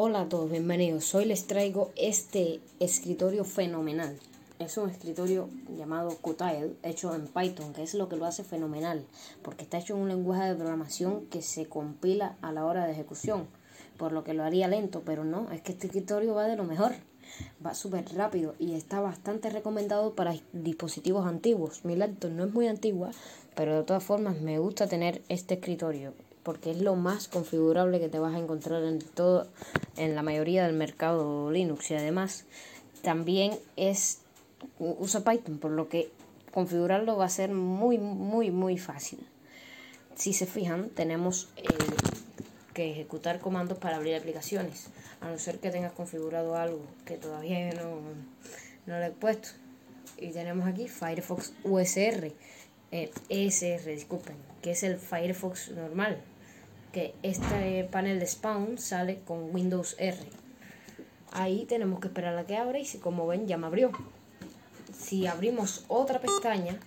Hola a todos, bienvenidos. Hoy les traigo este escritorio fenomenal. Es un escritorio llamado Qtile, hecho en Python, que es lo que lo hace fenomenal, porque está hecho en un lenguaje de programación que se compila a la hora de ejecución, por lo que lo haría lento, pero no, es que este escritorio va de lo mejor. Va súper rápido y está bastante recomendado para dispositivos antiguos. Mi laptop no es muy antigua, pero de todas formas me gusta tener este escritorio porque es lo más configurable que te vas a encontrar en todo en la mayoría del mercado Linux y además también es usa Python por lo que configurarlo va a ser muy muy muy fácil. Si se fijan tenemos que ejecutar comandos para abrir aplicaciones a no ser que tengas configurado algo que todavía no, no lo he puesto. Y tenemos aquí Firefox USR eh, ESR disculpen que es el Firefox normal que este panel de spawn sale con Windows R. Ahí tenemos que esperar a que abra y si, como ven ya me abrió. Si abrimos otra pestaña,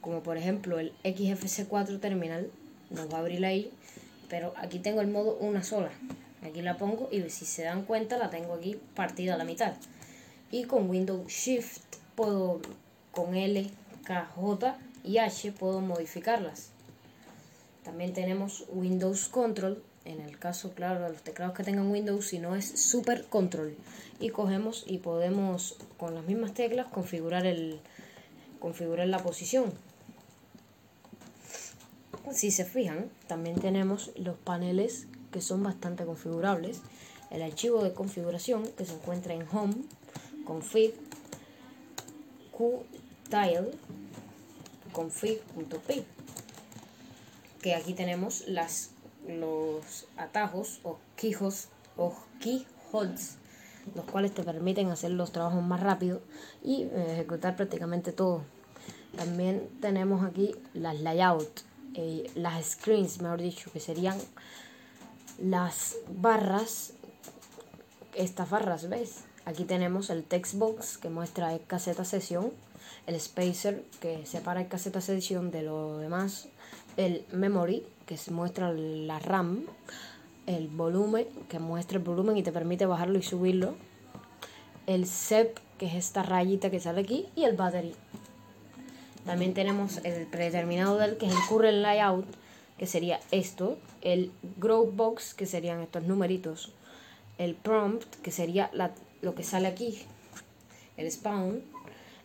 como por ejemplo el XFC4 terminal, nos va a abrir ahí, pero aquí tengo el modo una sola. Aquí la pongo y si se dan cuenta la tengo aquí partida a la mitad. Y con Windows Shift puedo, con L, K, J y H puedo modificarlas. También tenemos Windows Control, en el caso, claro, de los teclados que tengan Windows, si no es Super Control. Y cogemos y podemos, con las mismas teclas, configurar, el, configurar la posición. Si se fijan, también tenemos los paneles que son bastante configurables. El archivo de configuración que se encuentra en Home, Config, Qtile, config.py que aquí tenemos las, los atajos o quijos o keyholds los cuales te permiten hacer los trabajos más rápido y eh, ejecutar prácticamente todo. También tenemos aquí las layout, eh, las screens, mejor dicho, que serían las barras, estas barras, ¿ves? Aquí tenemos el text box que muestra caseta sesión, el spacer que separa el caseta sesión de lo demás, el memory, que muestra la RAM, el volumen, que muestra el volumen y te permite bajarlo y subirlo, el SEP, que es esta rayita que sale aquí, y el battery. También tenemos el predeterminado del que es el current layout, que sería esto, el grow box, que serían estos numeritos, el prompt, que sería lo que sale aquí, el spawn,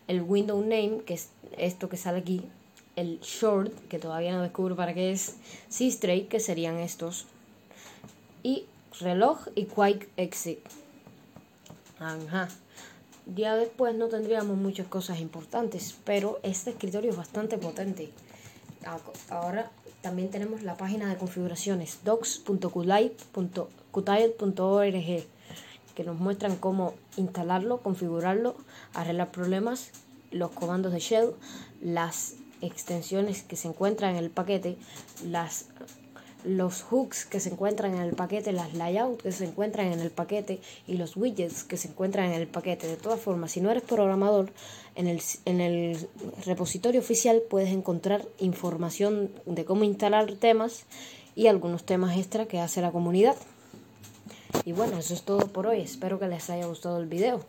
el window name, que es esto que sale aquí, el short, que todavía no descubro para qué es, C-Straight, que serían estos, y reloj y Quake Exit. Ajá. Ya después no tendríamos muchas cosas importantes, pero este escritorio es bastante potente. Ahora también tenemos la página de configuraciones docs.qtile.org que nos muestran cómo instalarlo, configurarlo, arreglar problemas, los comandos de shell, las extensiones que se encuentran en el paquete, las, los hooks que se encuentran en el paquete, las layouts que se encuentran en el paquete y los widgets que se encuentran en el paquete. De todas formas, si no eres programador, en el, en el repositorio oficial puedes encontrar información de cómo instalar temas y algunos temas extra que hace la comunidad. Y bueno, eso es todo por hoy. Espero que les haya gustado el video.